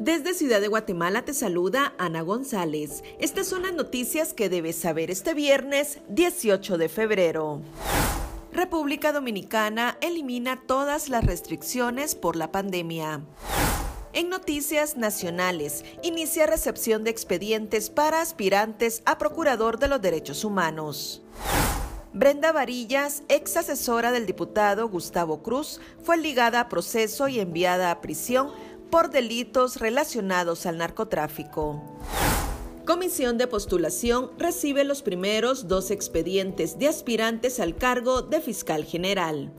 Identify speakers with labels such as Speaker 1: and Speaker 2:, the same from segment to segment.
Speaker 1: Desde Ciudad de Guatemala te saluda Ana González. Estas son las noticias que debes saber este viernes 18 de febrero. República Dominicana elimina todas las restricciones por la pandemia. En noticias nacionales, inicia recepción de expedientes para aspirantes a Procurador de los Derechos Humanos. Brenda Varillas, ex asesora del diputado Gustavo Cruz, fue ligada a proceso y enviada a prisión por delitos relacionados al narcotráfico. Comisión de postulación recibe los primeros dos expedientes de aspirantes al cargo de fiscal general.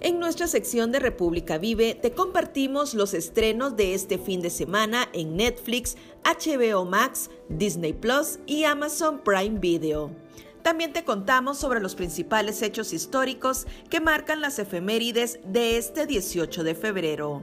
Speaker 1: En nuestra sección de República Vive te compartimos los estrenos de este fin de semana en Netflix, HBO Max, Disney Plus y Amazon Prime Video. También te contamos sobre los principales hechos históricos que marcan las efemérides de este 18 de febrero.